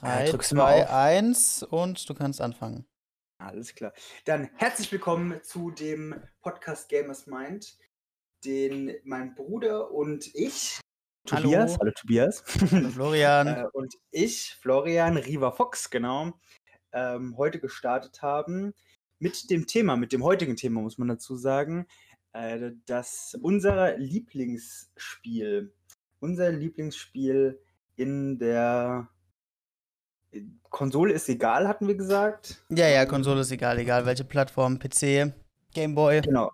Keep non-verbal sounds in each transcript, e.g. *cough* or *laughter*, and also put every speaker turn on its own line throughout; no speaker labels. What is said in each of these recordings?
3, 2, 1 und du kannst anfangen.
Alles klar. Dann herzlich willkommen zu dem Podcast Gamers Mind, den mein Bruder und ich,
Tobias,
hallo, hallo Tobias,
hallo Florian *laughs*
äh, und ich, Florian Riva Fox, genau, ähm, heute gestartet haben mit dem Thema, mit dem heutigen Thema muss man dazu sagen, äh, dass unser Lieblingsspiel, unser Lieblingsspiel in der Konsole ist egal, hatten wir gesagt.
Ja, ja, Konsole ist egal, egal welche Plattform, PC, Gameboy.
Genau.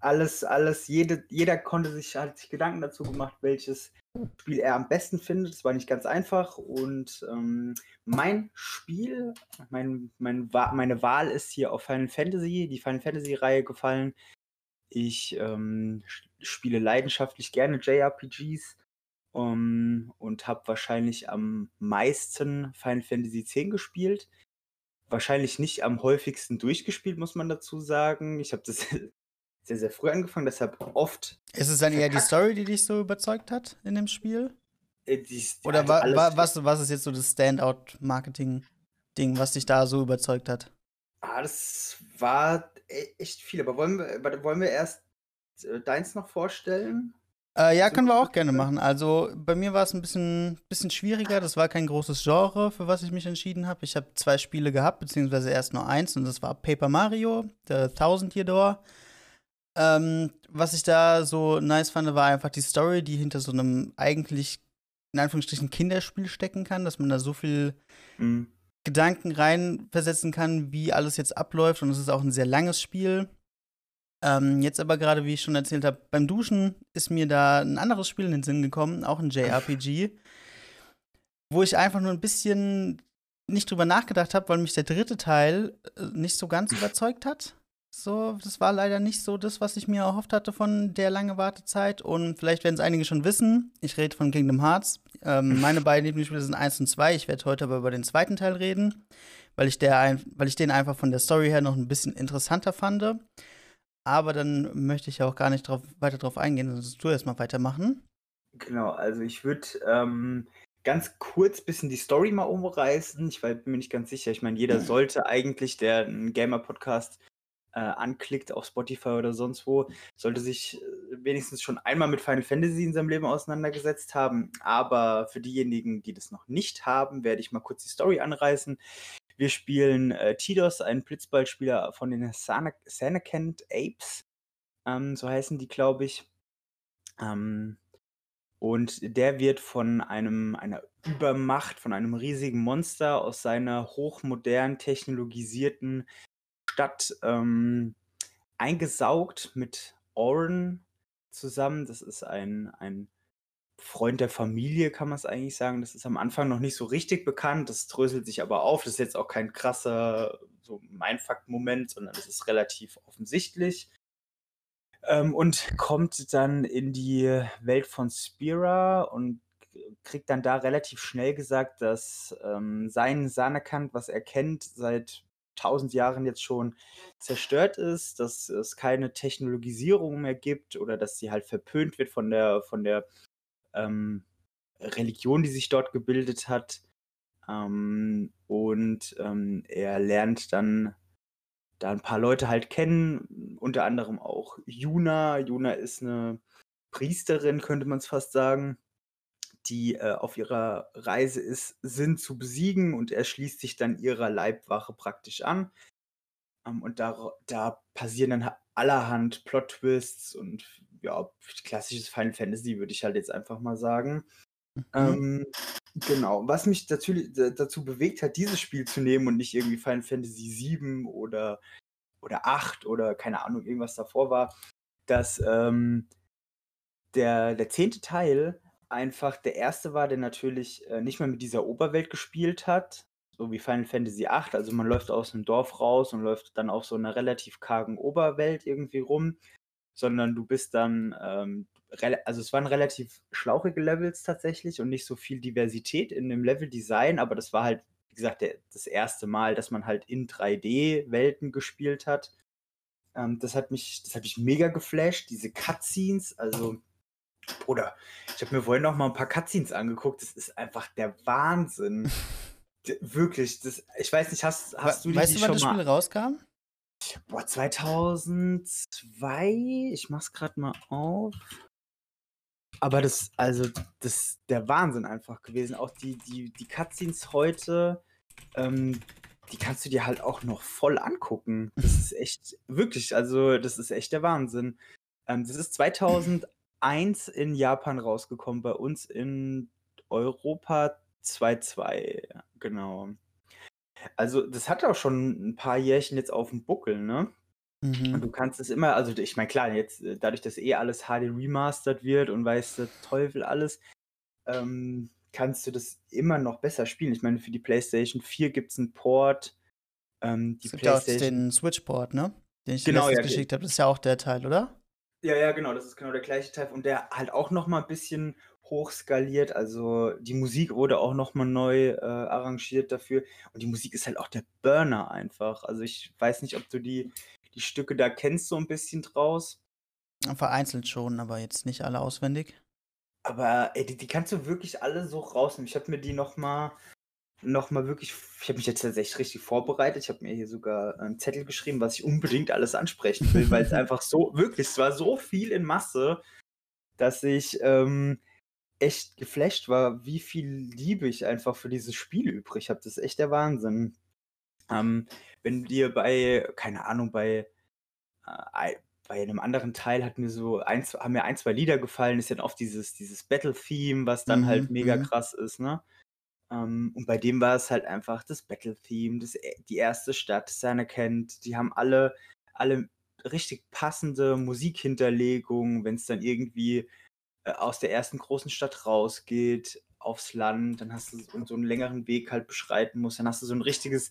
Alles, alles, jede, jeder konnte sich, hat sich Gedanken dazu gemacht, welches Spiel er am besten findet. Das war nicht ganz einfach. Und ähm, mein Spiel, mein, mein, meine Wahl ist hier auf Final Fantasy, die Final Fantasy-Reihe gefallen. Ich ähm, spiele leidenschaftlich gerne JRPGs um, und habe wahrscheinlich am meisten Final Fantasy X gespielt. Wahrscheinlich nicht am häufigsten durchgespielt, muss man dazu sagen. Ich habe das *laughs* sehr, sehr früh angefangen, deshalb oft.
Ist es dann eher die Story, die dich so überzeugt hat in dem Spiel?
Äh, die,
Oder also wa wa was, was ist jetzt so das Standout-Marketing-Ding, was dich da so überzeugt hat?
Ah, das war e-, echt viel. Aber wollen wir, wollen wir erst äh, deins noch vorstellen?
Äh, ja, können wir auch gerne machen. Also bei mir war es ein bisschen, bisschen schwieriger. Das war kein großes Genre, für was ich mich entschieden habe. Ich habe zwei Spiele gehabt, beziehungsweise erst nur eins, und das war Paper Mario, The Thousand Year Door. Ähm, was ich da so nice fand, war einfach die Story, die hinter so einem eigentlich, in Anführungsstrichen, Kinderspiel stecken kann, dass man da so viel mhm. Gedanken reinversetzen kann, wie alles jetzt abläuft. Und es ist auch ein sehr langes Spiel. Ähm, jetzt aber gerade, wie ich schon erzählt habe, beim Duschen ist mir da ein anderes Spiel in den Sinn gekommen, auch ein JRPG, wo ich einfach nur ein bisschen nicht drüber nachgedacht habe, weil mich der dritte Teil äh, nicht so ganz überzeugt hat. So, das war leider nicht so das, was ich mir erhofft hatte von der lange Wartezeit. Und vielleicht werden es einige schon wissen. Ich rede von Kingdom Hearts. Ähm, *laughs* meine beiden Lieblingsspiele sind 1 und 2. Ich werde heute aber über den zweiten Teil reden, weil ich, der weil ich den einfach von der Story her noch ein bisschen interessanter fand. Aber dann möchte ich auch gar nicht drauf, weiter drauf eingehen, sonst du erstmal weitermachen.
Genau, also ich würde ähm, ganz kurz ein bisschen die Story mal umreißen. Ich bin mir nicht ganz sicher. Ich meine, jeder sollte eigentlich, der einen Gamer-Podcast äh, anklickt auf Spotify oder sonst wo, sollte sich äh, wenigstens schon einmal mit Final Fantasy in seinem Leben auseinandergesetzt haben. Aber für diejenigen, die das noch nicht haben, werde ich mal kurz die Story anreißen. Wir spielen äh, Tidos, einen Blitzballspieler von den Sanakent Apes. Ähm, so heißen die, glaube ich. Ähm, und der wird von einem, einer Übermacht, von einem riesigen Monster aus seiner hochmodern technologisierten Stadt ähm, eingesaugt mit Oren zusammen. Das ist ein, ein Freund der Familie, kann man es eigentlich sagen. Das ist am Anfang noch nicht so richtig bekannt. Das dröselt sich aber auf. Das ist jetzt auch kein krasser so Mindfuck-Moment, sondern es ist relativ offensichtlich. Ähm, und kommt dann in die Welt von Spira und kriegt dann da relativ schnell gesagt, dass ähm, sein Sanakant, was er kennt, seit tausend Jahren jetzt schon zerstört ist, dass es keine Technologisierung mehr gibt oder dass sie halt verpönt wird von der, von der ähm, Religion, die sich dort gebildet hat. Ähm, und ähm, er lernt dann da ein paar Leute halt kennen, unter anderem auch Juna. Juna ist eine Priesterin, könnte man es fast sagen, die äh, auf ihrer Reise ist, Sinn zu besiegen und er schließt sich dann ihrer Leibwache praktisch an. Ähm, und da, da passieren dann allerhand Plot-Twists und ja, klassisches Final Fantasy würde ich halt jetzt einfach mal sagen. Mhm. Ähm, genau, was mich dazu, dazu bewegt hat, dieses Spiel zu nehmen und nicht irgendwie Final Fantasy 7 oder, oder 8 oder keine Ahnung, irgendwas davor war, dass ähm, der, der zehnte Teil einfach der erste war, der natürlich äh, nicht mehr mit dieser Oberwelt gespielt hat, so wie Final Fantasy VIII. Also man läuft aus einem Dorf raus und läuft dann auf so einer relativ kargen Oberwelt irgendwie rum, sondern du bist dann, ähm, also es waren relativ schlauchige Levels tatsächlich und nicht so viel Diversität in dem Leveldesign, aber das war halt, wie gesagt, der, das erste Mal, dass man halt in 3D-Welten gespielt hat. Ähm, das hat mich, das hat mich mega geflasht, diese Cutscenes, also Bruder, ich habe mir vorhin noch mal ein paar Cutscenes angeguckt. Das ist einfach der Wahnsinn. *laughs* Wirklich, das ich weiß nicht, hast hast du die
weißt du, wann das
mal
Spiel
boah, 2002? Ich mach's grad mal auf. Aber das also, das der Wahnsinn einfach gewesen. Auch die die die Cutscenes heute, ähm, die kannst du dir halt auch noch voll angucken. Das ist *laughs* echt wirklich, also, das ist echt der Wahnsinn. Ähm, das ist 2001 in Japan rausgekommen, bei uns in Europa 2.2, genau. Also, das hat auch schon ein paar Jährchen jetzt auf dem Buckel, ne? Und
Mhm.
du kannst es immer also, ich meine, klar, jetzt, äh, dadurch, dass eh alles HD remastered wird und weiß der Teufel alles, ähm, kannst du das immer noch besser spielen. Ich meine, für die PlayStation 4 gibt's 'n Port, ähm, die
Es gibt ja auch
PlayStation
den Switch-Port, ne? Den ich dir
Genau, ja,
geschickt habe. Das ist ja auch der Teil, oder?
Ja, ja, genau, das ist genau der gleiche Teil und der halt auch noch mal bisschen hochskaliert. Also, die Musik wurde auch noch mal neu, äh, arrangiert dafür und die Musik ist halt auch der Burner einfach. Also, ich weiß nicht, ob du die die Stücke da kennst so 'n bisschen draus.
Vereinzelt schon, aber jetzt nicht alle auswendig.
Aber, ey, die die kannst du wirklich alle so rausnehmen. Ich habe mir die noch mal noch mal wirklich ich habe mich jetzt tatsächlich richtig vorbereitet. Ich habe mir hier sogar 'n Zettel geschrieben, was ich unbedingt alles ansprechen will, weil's *laughs* einfach so wirklich, es war so viel in Masse, dass ich, ähm, echt geflasht war, wie viel Liebe ich einfach für dieses Spiel übrig habe. Das ist echt der Wahnsinn. Ähm, wenn dir bei keine Ahnung, bei, äh, ei bei 'nem anderen Teil hat mir so ein haben mir ein, 2 Lieder gefallen. Ist dann oft dieses dieses Battle-Theme, was dann halt
Mhm,
mega
mhm.
krass ist, ne? Ähm, und bei dem war es halt einfach das Battle-Theme, das e die erste Stadt, Sanakant. Die haben alle alle richtig passende Musikhinterlegung, wenn's dann irgendwie, aus der ersten großen Stadt rausgeht aufs Land, dann hast du so 'n längeren Weg halt beschreiten musst. Dann hast du so 'n richtiges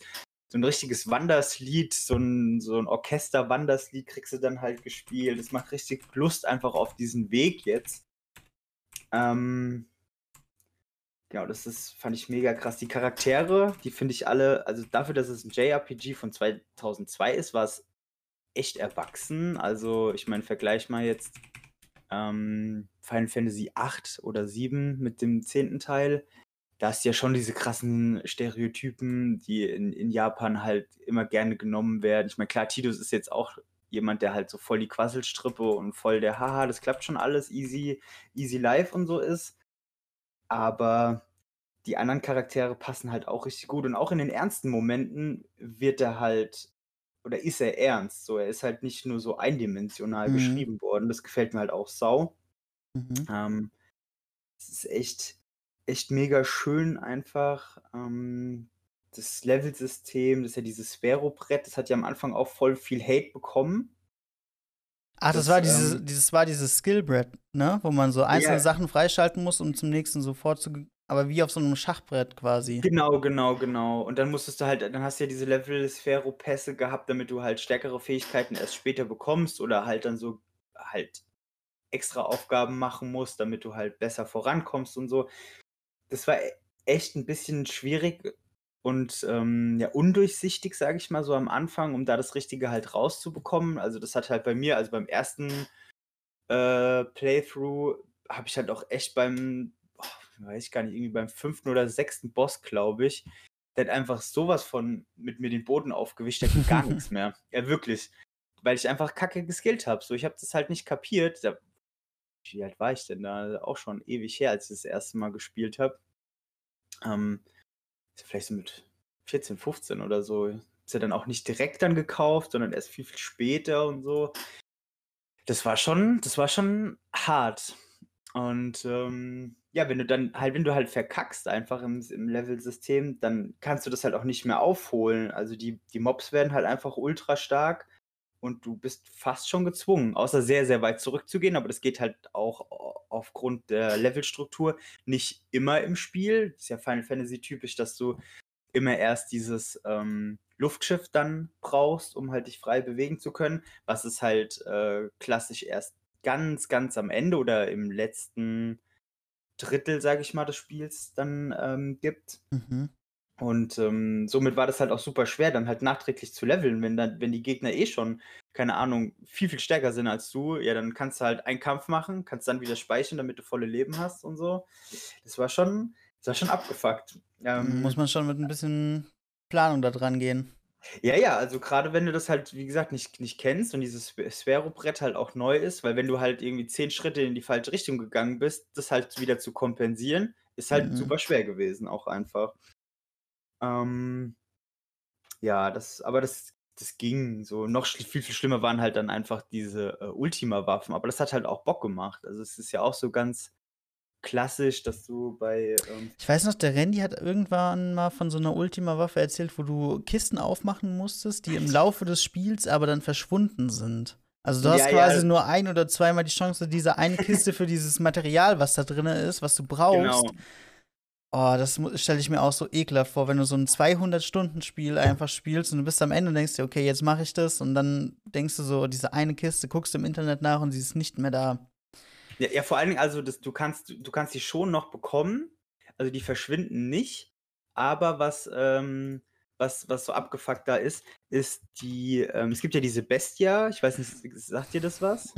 so 'n richtiges Wanderslied, so 'n so 'n Orchester-Wanderslied kriegst du dann halt gespielt. Das macht richtig Lust einfach auf diesen Weg jetzt. Ähm genau, das ist fand ich mega krass. Die Charaktere, die finde ich alle also, dafür, dass es 'n JRPG von 2002 ist, war's echt erwachsen. Also, ich meine, vergleich mal jetzt, ähm, Final Fantasy 8 oder 7 mit dem 10. Teil. Da hast du ja schon diese krassen Stereotypen, die in in Japan halt immer gerne genommen werden. Ich meine, klar, Tidus ist jetzt auch jemand, der halt so voll die Quasselstrippe und voll der „Ha ha, das klappt schon alles easy easy life“ und so ist. Aber die anderen Charaktere passen halt auch richtig gut und auch in den ernsten Momenten wird er halt oder ist er ernst so. Er ist halt nicht nur so eindimensional
Mhm.
geschrieben worden. Das gefällt mir halt auch sau.
Mhm.
Ähm, es ist echt echt mega schön einfach. Ähm, das Levelsystem, das ist ja dieses Sphero-Brett, das hat ja am Anfang auch voll viel Hate bekommen.
Ach, das
Das,
war dieses
ähm
dieses war dieses Skill-Brett, ne? Wo man so einzelne
Ja.
Sachen freischalten muss, um zum nächsten sofort zu aber wie auf so 'nem Schachbrett quasi.
Genau, genau, genau. Und dann musstest du halt dann hast du ja diese Level-Sphero-Pässe gehabt, damit du halt stärkere Fähigkeiten erst später bekommst oder halt dann so halt extra Aufgaben machen musst, damit du halt besser vorankommst und so. Das war e echt 'n bisschen schwierig und, ähm, ja, undurchsichtig, sage ich mal so am Anfang, um da das Richtige halt rauszubekommen. Also, das hat halt bei mir also, beim ersten, äh, Playthrough habe ich halt auch echt beim weiß ich gar nicht, irgendwie beim 5. oder 6. Boss, glaube ich der hat einfach so was von mit mir den Boden aufgewischt, da ging gar nix *laughs* mehr. Ja, wirklich, weil ich einfach kacke geskillt habe. So, ich habe das halt nicht kapiert. Da wie alt war ich denn da? Auch schon ewig her, als ich das 1. Mal gespielt habe. Ähm, vielleicht so mit 14, 15 oder so. Ist ja dann auch nicht direkt dann gekauft, sondern erst viel, viel später und so. Das war schon das war schon hart. Und, ähm, ja, wenn du dann halt wenn du halt verkackst einfach im im Levelsystem, dann kannst du das halt auch nicht mehr aufholen. Also, die die Mobs werden halt einfach ultrastark und du bist fast schon gezwungen, außer sehr, sehr weit zurückzugehen, aber das geht halt auch aufgrund der Levelstruktur nicht immer im Spiel. Ist ja Final Fantasy typisch, dass du immer erst dieses, ähm, Luftschiff dann brauchst, um halt dich frei bewegen zu können, was es halt, äh, klassisch erst ganz, ganz am Ende oder im letzten Drittel, sage ich mal, des Spiels dann, ähm, gibt.
Mhm.
Und, ähm, somit war das halt auch super schwer, dann halt nachträglich zu leveln, wenn dann wenn die Gegner eh schon, keine Ahnung, viel, viel stärker sind als du, ja, dann kannst du halt einen Kampf machen, kannst dann wieder speichern, damit du volle Leben hast und so. Das war schon Das war schon abgefuckt.
Ähm, Muss man schon mit ein bisschen Planung da dran gehen.
Ja, ja, also gerade wenn du das halt, wie gesagt, nicht, nicht kennst und dieses Sphero-Brett halt auch neu ist, weil wenn du halt irgendwie zehn Schritte in die falsche Richtung gegangen bist, das halt wieder zu kompensieren, ist halt mhm. super schwer gewesen, auch einfach. Ähm, ja, das, aber das, das ging so. Noch viel, viel schlimmer waren halt dann einfach diese äh, Ultima-Waffen, aber das hat halt auch Bock gemacht. Also es ist ja auch so ganz klassisch, dass du bei.
Ähm ich weiß noch, der Randy hat irgendwann mal von so einer Ultima-Waffe erzählt, wo du Kisten aufmachen musstest, die im Laufe des Spiels aber dann verschwunden sind. Also du hast ja, quasi ja. nur ein oder zweimal die Chance, diese eine Kiste für dieses Material, was da drin ist, was du brauchst. Genau. Oh, das stelle ich mir auch so ekelhaft vor, wenn du so ein 200-Stunden-Spiel einfach spielst und du bist am Ende und denkst dir, okay, jetzt mache ich das und dann denkst du so, diese eine Kiste, guckst im Internet nach und sie ist nicht mehr da.
Ja, ja vor allen Dingen, also das, du kannst, du kannst die schon noch bekommen, also die verschwinden nicht, aber was, ähm, was, was so abgefuckt da ist, ist die, ähm, es gibt ja diese Bestia, ich weiß nicht, sagt dir das was?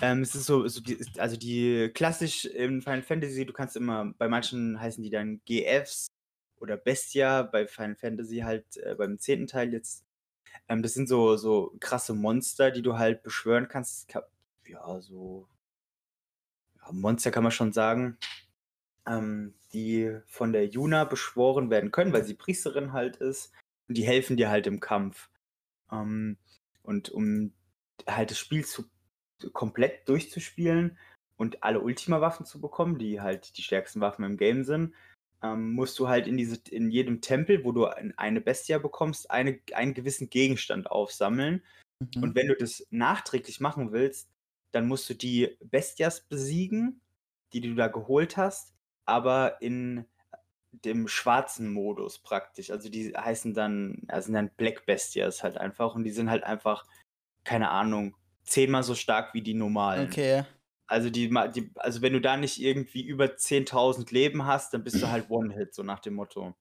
Ähm, es ist so, so die, also die klassisch im Final Fantasy, du kannst immer, bei manchen heißen die dann GFs oder Bestia, bei Final Fantasy halt äh, beim zehnten Teil jetzt. Ähm, das sind so, so krasse Monster, die du halt beschwören kannst ja, so ja, Monster kann man schon sagen, ähm, die von der Juna beschworen werden können, weil sie Priesterin halt ist. Und die helfen dir halt im Kampf. Ähm, und um halt das Spiel zu, komplett durchzuspielen und alle Ultima-Waffen zu bekommen, die halt die stärksten Waffen im Game sind, ähm, musst du halt in, diese, in jedem Tempel, wo du eine Bestia bekommst, eine, einen gewissen Gegenstand aufsammeln. Mhm. Und wenn du das nachträglich machen willst, dann musst du die Bestias besiegen, die du da geholt hast, aber in dem schwarzen Modus praktisch. Also die heißen dann, also sind dann Black Bestias halt einfach und die sind halt einfach, keine Ahnung, zehnmal so stark wie die normalen.
Okay.
Also die, die also wenn du da nicht irgendwie über 10.000 Leben hast, dann bist du halt One-Hit, so nach dem Motto.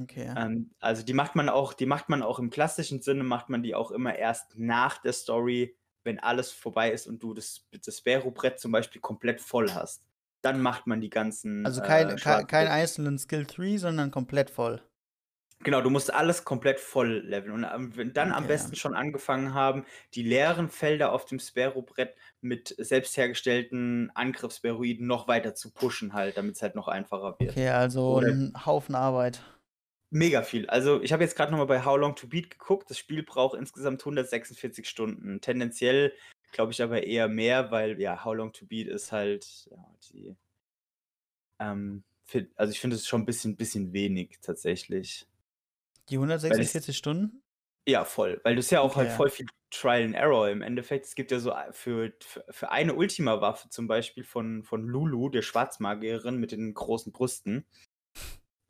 Okay.
Ähm, also die macht man auch, die macht man auch im klassischen Sinne, macht man die auch immer erst nach der Story wenn alles vorbei ist und du das, das Sphero-Brett zum Beispiel komplett voll hast. Dann macht man die ganzen.
Also kein, äh, kein, kein einzelnen Skill 3, sondern komplett voll.
Genau, du musst alles komplett voll leveln. Und ähm, dann okay, am besten ja. schon angefangen haben, die leeren Felder auf dem Sphero-Brett mit selbst hergestellten Angriffsberoiden noch weiter zu pushen, halt, damit es halt noch einfacher wird.
Okay, also Oder ein Haufen Arbeit.
Mega viel. Also, ich habe jetzt gerade noch mal bei How Long to Beat geguckt. Das Spiel braucht insgesamt 146 Stunden. Tendenziell glaube ich aber eher mehr, weil ja, How Long to Beat ist halt ja, die ähm, also ich finde es schon ein bisschen, bisschen wenig tatsächlich.
Die 146 Stunden?
Ja, voll. Weil das ja auch halt voll viel Trial and Error im Endeffekt. Es gibt ja so äh, für, für eine Ultima-Waffe zum Beispiel von, von Lulu, der Schwarzmagierin mit den großen Brüsten,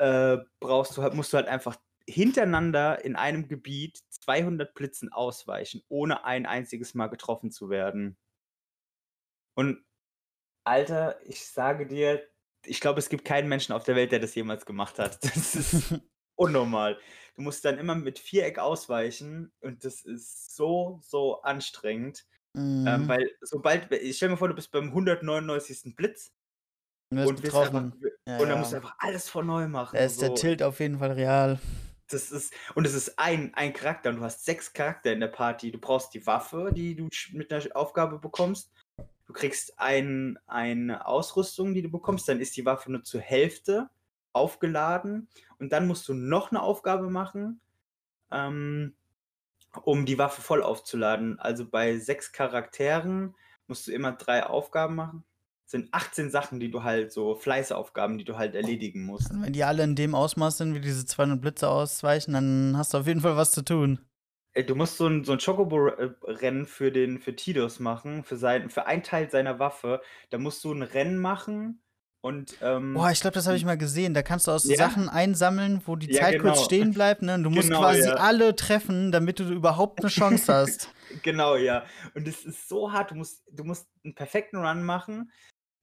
äh, brauchst du halt, musst du halt einfach hintereinander in einem Gebiet 200 Blitzen ausweichen, ohne ein einziges Mal getroffen zu werden. Und Alter, ich sage dir, ich glaube, es gibt keinen Menschen auf der Welt, der das jemals gemacht hat. *laughs* Das ist unnormal. Du musst dann immer mit Viereck ausweichen und das ist so, so anstrengend. Ähm, mhm. Ähm, weil sobald, ich stell mir vor, du bist beim 199. Blitz
und, und,
einfach, ja, und dann musst du einfach alles von neu machen.
Da ist so. der Tilt auf jeden Fall real.
Das ist, und es ist ein, ein Charakter und du hast sechs Charakter in der Party. Du brauchst die Waffe, die du mit einer Aufgabe bekommst. Du kriegst ein, eine Ausrüstung, die du bekommst. Dann ist die Waffe nur zur Hälfte aufgeladen. Und dann musst du noch eine Aufgabe machen, ähm, um die Waffe voll aufzuladen. Also bei sechs Charakteren musst du immer drei Aufgaben machen sind 18 Sachen, die du halt so Fleißaufgaben, die du halt erledigen musst.
Und wenn die alle in dem Ausmaß sind, wie diese 200 Blitze ausweichen, dann hast du auf jeden Fall was zu tun.
Du musst so ein, so ein Chocobo-Rennen für den für Tidus machen, für, sein, für einen Teil seiner Waffe. Da musst du ein Rennen machen und. Ähm,
Boah, ich glaube, das habe ich mal gesehen. Da kannst du aus ja? Sachen einsammeln, wo die ja, Zeit genau. kurz stehen bleibt. Ne? Und du musst genau, quasi ja. alle treffen, damit du überhaupt eine Chance hast. *laughs*
genau, ja. Und es ist so hart. Du musst, du musst einen perfekten Run machen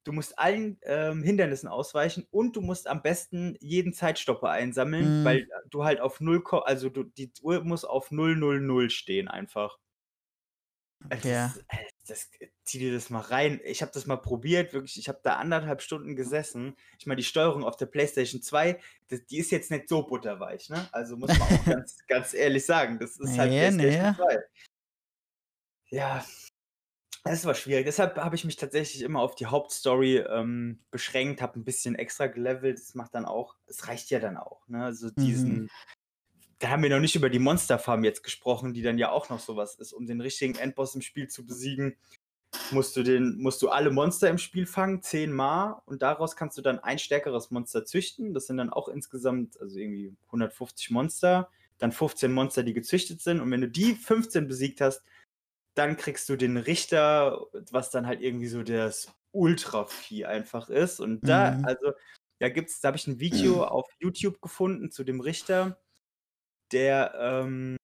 du musst allen ähm, Hindernissen ausweichen und du musst am besten jeden Zeitstopper einsammeln, mhm. weil du halt auf 0, also du, die Uhr muss auf 000 stehen einfach.
Okay. Das, ist,
das, zieh dir das mal rein. Ich habe das mal probiert, wirklich. Ich habe da anderthalb Stunden gesessen. Ich meine, die Steuerung auf der PlayStation 2, das, die ist jetzt nicht so butterweich, ne? Also muss man auch *laughs* ganz, ganz ehrlich sagen, das ist halt
Nee,
PlayStation
nee.
2. Ja, das war schwierig. Deshalb habe ich mich tatsächlich immer auf die Hauptstory ähm, beschränkt, habe ein bisschen extra gelevelt. Das macht dann auch, es reicht ja dann auch, ne? Also diesen,
Mhm.
da haben wir noch nicht über die Monsterfarm jetzt gesprochen, die dann ja auch noch sowas ist. Um den richtigen Endboss im Spiel zu besiegen, musst du, den, musst du alle Monster im Spiel fangen, zehnmal, und daraus kannst du dann ein stärkeres Monster züchten. Das sind dann auch insgesamt, also irgendwie 150 Monster, dann 15 Monster, die gezüchtet sind. Und wenn du die 15 besiegt hast, dann kriegst du den Richter, was dann halt irgendwie so das Ultra-Vieh einfach ist. Und da,
Mhm.
also, da gibt's, da habe ich ein Video *clears throat* auf YouTube gefunden zu dem Richter, der ähm,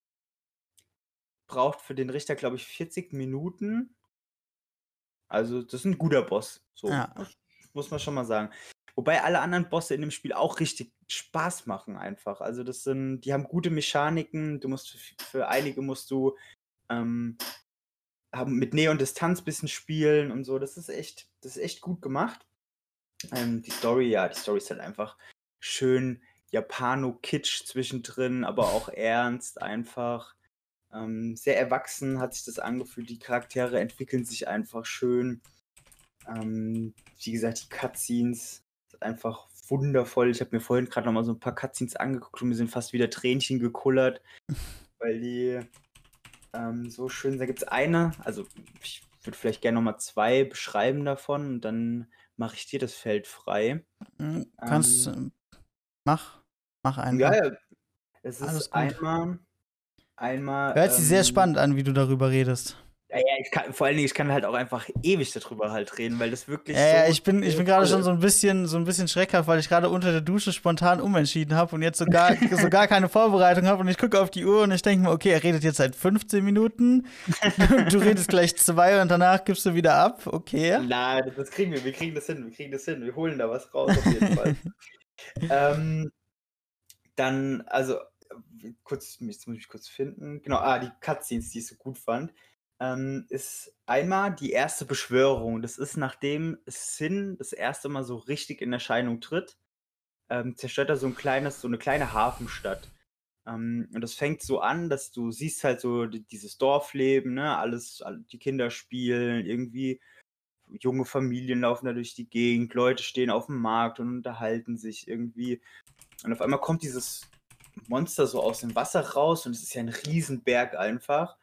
braucht für den Richter, glaube ich, 40 Minuten. Also, das ist ein guter Boss. So,
Ja.
muss man schon mal sagen. Wobei alle anderen Bosse in dem Spiel auch richtig Spaß machen, einfach. Also, das sind, die haben gute Mechaniken. Du musst für, für einige musst du ähm, haben mit Nähe und Distanz ein bisschen spielen und so. Das ist echt, das ist echt gut gemacht. Ähm, die Story, ja, die Story ist halt einfach schön Japano-Kitsch zwischendrin, aber auch *laughs* ernst einfach. Ähm, sehr erwachsen hat sich das angefühlt. Die Charaktere entwickeln sich einfach schön. Ähm, wie gesagt, die Cutscenes sind einfach wundervoll. Ich habe mir vorhin gerade noch mal so ein paar Cutscenes angeguckt und mir sind fast wieder Tränchen gekullert, *laughs* weil die ähm, so schön. Da gibt es eine, also ich würde vielleicht gerne noch mal zwei beschreiben davon und dann mache ich dir das Feld frei.
Mhm, Kannst,
Ähm,
äh, mach, mach einfach.
Ja, ja. Es ist einmal, einmal.
Hört sich sehr
ähm,
spannend an, wie du darüber redest.
Ja, ja, ich kann, vor allen Dingen, ich kann halt auch einfach ewig darüber halt reden, weil das wirklich.
Ja, ja,
so
ich bin, ich bin gerade schon so ein bisschen, so ein bisschen schreckhaft, weil ich gerade unter der Dusche spontan umentschieden habe und jetzt so gar, *laughs* so gar keine Vorbereitung habe und ich gucke auf die Uhr und ich denke mir, okay, er redet jetzt seit 15 Minuten, *laughs* du redest gleich zwei und danach gibst du wieder ab, okay.
Nein, das kriegen wir, wir kriegen das hin, wir kriegen das hin, wir holen da was raus auf jeden Fall. *laughs* ähm, dann, also, kurz, jetzt muss ich kurz finden. Genau, ah, die Cutscenes, die ich so gut fand, ähm, ist einmal die erste Beschwörung. Das ist nachdem Sin das erste Mal so richtig in Erscheinung tritt, ähm, zerstört er so ein kleines, so eine kleine Hafenstadt. Ähm, und das fängt so an, dass du siehst halt so die- dieses Dorfleben, ne, alles, alle- die Kinder spielen, irgendwie junge Familien laufen da durch die Gegend, Leute stehen auf dem Markt und unterhalten sich irgendwie. Und auf einmal kommt dieses Monster so aus dem Wasser raus und es ist ja ein Riesenberg einfach.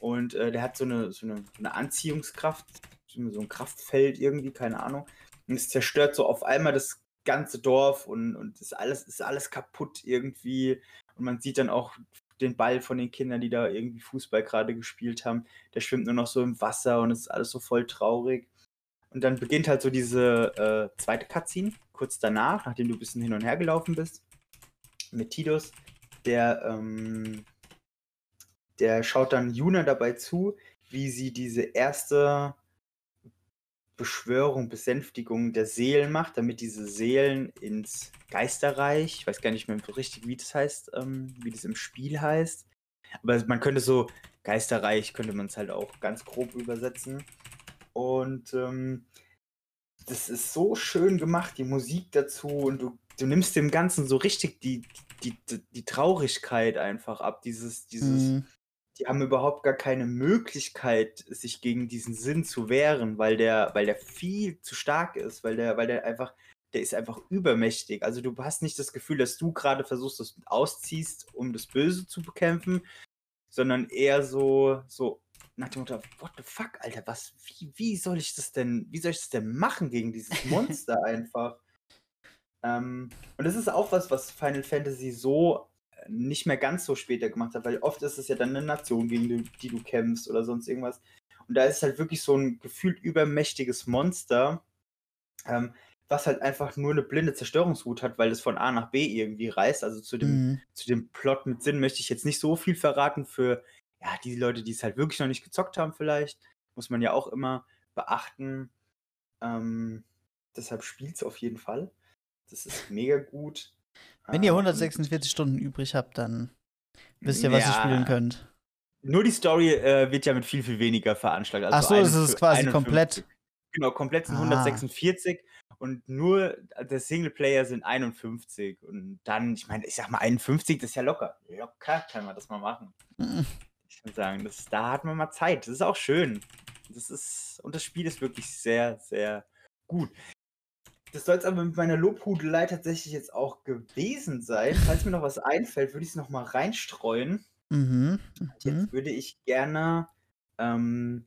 Und äh, der hat so eine, so, eine, eine Anziehungskraft, so ein Kraftfeld irgendwie, keine Ahnung. Und es zerstört so auf einmal das ganze Dorf und, und ist, alles, ist alles kaputt irgendwie. Und man sieht dann auch den Ball von den Kindern, die da irgendwie Fußball gerade gespielt haben. Der schwimmt nur noch so im Wasser und es ist alles so voll traurig. Und dann beginnt halt so diese äh, zweite Cutscene, kurz danach, nachdem du ein bisschen hin und her gelaufen bist, mit Tidus, der, ähm, der schaut dann Juna dabei zu, wie sie diese erste Beschwörung, Besänftigung der Seelen macht, damit diese Seelen ins Geisterreich, ich weiß gar nicht mehr richtig, wie das heißt, ähm, wie das im Spiel heißt, aber man könnte so, Geisterreich könnte man es halt auch ganz grob übersetzen. Und ähm, das ist so schön gemacht, die Musik dazu und du, du nimmst dem Ganzen so richtig die, die, die, die Traurigkeit einfach ab. Dieses, dieses,
Mhm.
Die haben überhaupt gar keine Möglichkeit, sich gegen diesen Sinn zu wehren, weil der, weil der viel zu stark ist, weil der, weil der einfach, der ist einfach übermächtig. Also du hast nicht das Gefühl, dass du gerade versuchst, das ausziehst, um das Böse zu bekämpfen, sondern eher so, so nach dem Motto, what the fuck, Alter, was, wie, wie soll ich das denn, wie soll ich das denn machen gegen dieses *laughs* Monster einfach? Ähm, und das ist auch was, was Final Fantasy so nicht mehr ganz so später gemacht hat, weil oft ist es ja dann eine Nation, gegen die, die du kämpfst oder sonst irgendwas. Und da ist halt wirklich so ein gefühlt übermächtiges Monster, ähm, was halt einfach nur eine blinde Zerstörungswut hat, weil es von A nach B irgendwie reist. Also zu dem,
Mhm.
zu dem Plot mit Sinn möchte ich jetzt nicht so viel verraten für ja, die Leute, die es halt wirklich noch nicht gezockt haben, vielleicht. Muss man ja auch immer beachten. Ähm, deshalb spielt es auf jeden Fall. Das ist mega gut.
Wenn ihr
Äh, und-
146 Stunden übrig habt, dann wisst ihr, was ihr
Ja,
spielen könnt.
nur die Story äh, wird ja mit viel, viel weniger veranschlagt.
Also Ach so, es ist quasi 51. komplett.
Genau, komplett sind ah. 146 und nur der Singleplayer sind 51. Und dann, ich meine, ich sag mal 51, das ist ja locker. Locker kann man das mal machen. Mhm. Ich würde sagen, das, da hat man mal Zeit. Das ist auch schön. Das ist, und das Spiel ist wirklich sehr, sehr gut. Das soll es aber mit meiner Lobhudelei tatsächlich jetzt auch gewesen sein. Falls mir noch was einfällt, würde ich es noch mal reinstreuen. Mhm. mhm. Jetzt würde ich gerne, ähm,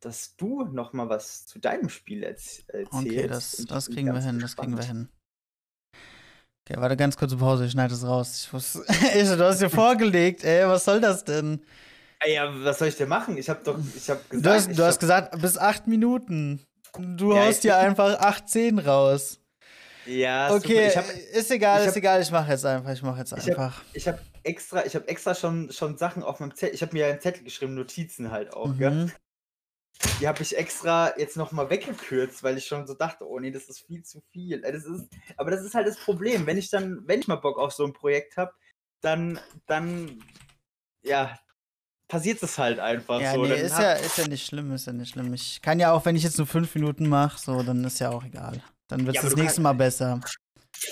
dass du noch mal was zu deinem Spiel erz erzählst.
Okay, das, das kriegen wir hin, das kriegen wir hin. Okay, warte ganz kurze Pause, ich schneide es raus. Ich muss, *laughs* du hast dir vorgelegt, ey, was soll das denn?
Ja, was soll ich denn machen? Ich habe doch, ich habe
gesagt. Du hast, du hast gesagt, bis acht Minuten. Du ja, haust dir einfach 18 raus.
Ja,
okay, hab, ist egal, hab, ist egal, ich mache jetzt einfach, ich mache jetzt einfach.
Ich habe hab extra, ich habe extra schon, schon Sachen auf meinem Zettel, ich habe mir einen Zettel geschrieben, Notizen halt auch, mhm. gell? Die habe ich extra jetzt nochmal weggekürzt, weil ich schon so dachte, oh nee, das ist viel zu viel. Äh, das ist, aber das ist halt das Problem, wenn ich dann, wenn ich mal Bock auf so ein Projekt habe, dann, dann, ja, passiert es halt einfach
ja,
so.
Nee, ist, ja, ist ja nicht schlimm, ist ja nicht schlimm. Ich kann ja auch, wenn ich jetzt nur fünf Minuten mache, so, dann ist ja auch egal. Dann wird es ja, das nächste Mal besser.